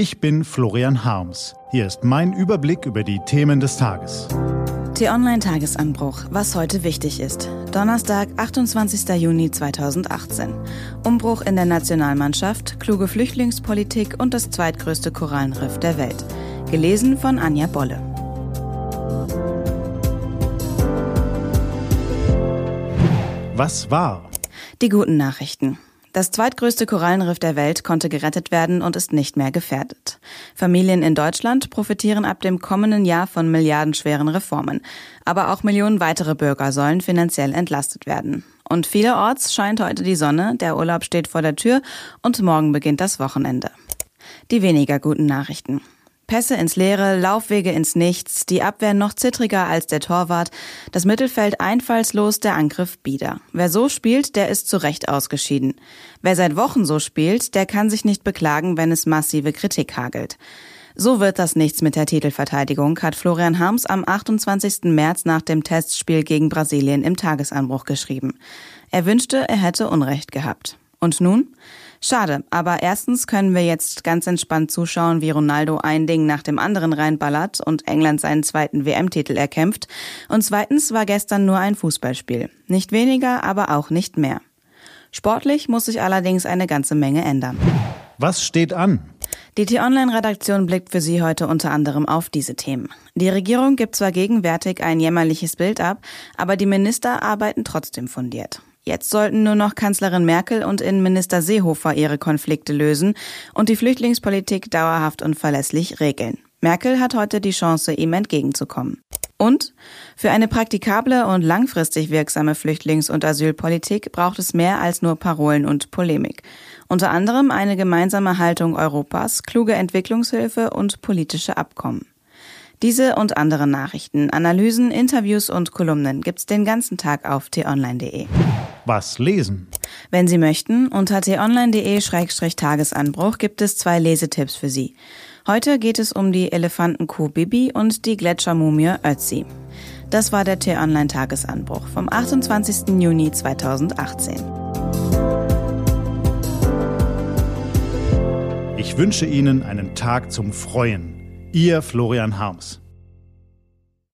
Ich bin Florian Harms. Hier ist mein Überblick über die Themen des Tages. T-Online-Tagesanbruch, was heute wichtig ist. Donnerstag, 28. Juni 2018. Umbruch in der Nationalmannschaft, kluge Flüchtlingspolitik und das zweitgrößte Korallenriff der Welt. Gelesen von Anja Bolle. Was war? Die guten Nachrichten. Das zweitgrößte Korallenriff der Welt konnte gerettet werden und ist nicht mehr gefährdet. Familien in Deutschland profitieren ab dem kommenden Jahr von milliardenschweren Reformen. Aber auch Millionen weitere Bürger sollen finanziell entlastet werden. Und vielerorts scheint heute die Sonne, der Urlaub steht vor der Tür und morgen beginnt das Wochenende. Die weniger guten Nachrichten. Pässe ins Leere, Laufwege ins Nichts, die Abwehr noch zittriger als der Torwart, das Mittelfeld einfallslos, der Angriff bieder. Wer so spielt, der ist zu Recht ausgeschieden. Wer seit Wochen so spielt, der kann sich nicht beklagen, wenn es massive Kritik hagelt. So wird das nichts mit der Titelverteidigung, hat Florian Harms am 28. März nach dem Testspiel gegen Brasilien im Tagesanbruch geschrieben. Er wünschte, er hätte Unrecht gehabt. Und nun? Schade, aber erstens können wir jetzt ganz entspannt zuschauen, wie Ronaldo ein Ding nach dem anderen reinballert und England seinen zweiten WM-Titel erkämpft. Und zweitens war gestern nur ein Fußballspiel. Nicht weniger, aber auch nicht mehr. Sportlich muss sich allerdings eine ganze Menge ändern. Was steht an? Die T-Online-Redaktion blickt für Sie heute unter anderem auf diese Themen. Die Regierung gibt zwar gegenwärtig ein jämmerliches Bild ab, aber die Minister arbeiten trotzdem fundiert. Jetzt sollten nur noch Kanzlerin Merkel und Innenminister Seehofer ihre Konflikte lösen und die Flüchtlingspolitik dauerhaft und verlässlich regeln. Merkel hat heute die Chance, ihm entgegenzukommen. Und für eine praktikable und langfristig wirksame Flüchtlings- und Asylpolitik braucht es mehr als nur Parolen und Polemik. Unter anderem eine gemeinsame Haltung Europas, kluge Entwicklungshilfe und politische Abkommen. Diese und andere Nachrichten, Analysen, Interviews und Kolumnen gibt's den ganzen Tag auf t-online.de. Was lesen? Wenn Sie möchten, unter t-online.de-tagesanbruch gibt es zwei Lesetipps für Sie. Heute geht es um die Elefantenkuh Bibi und die Gletschermumie Ötzi. Das war der T-Online-Tagesanbruch vom 28. Juni 2018. Ich wünsche Ihnen einen Tag zum Freuen. Ihr Florian Harms.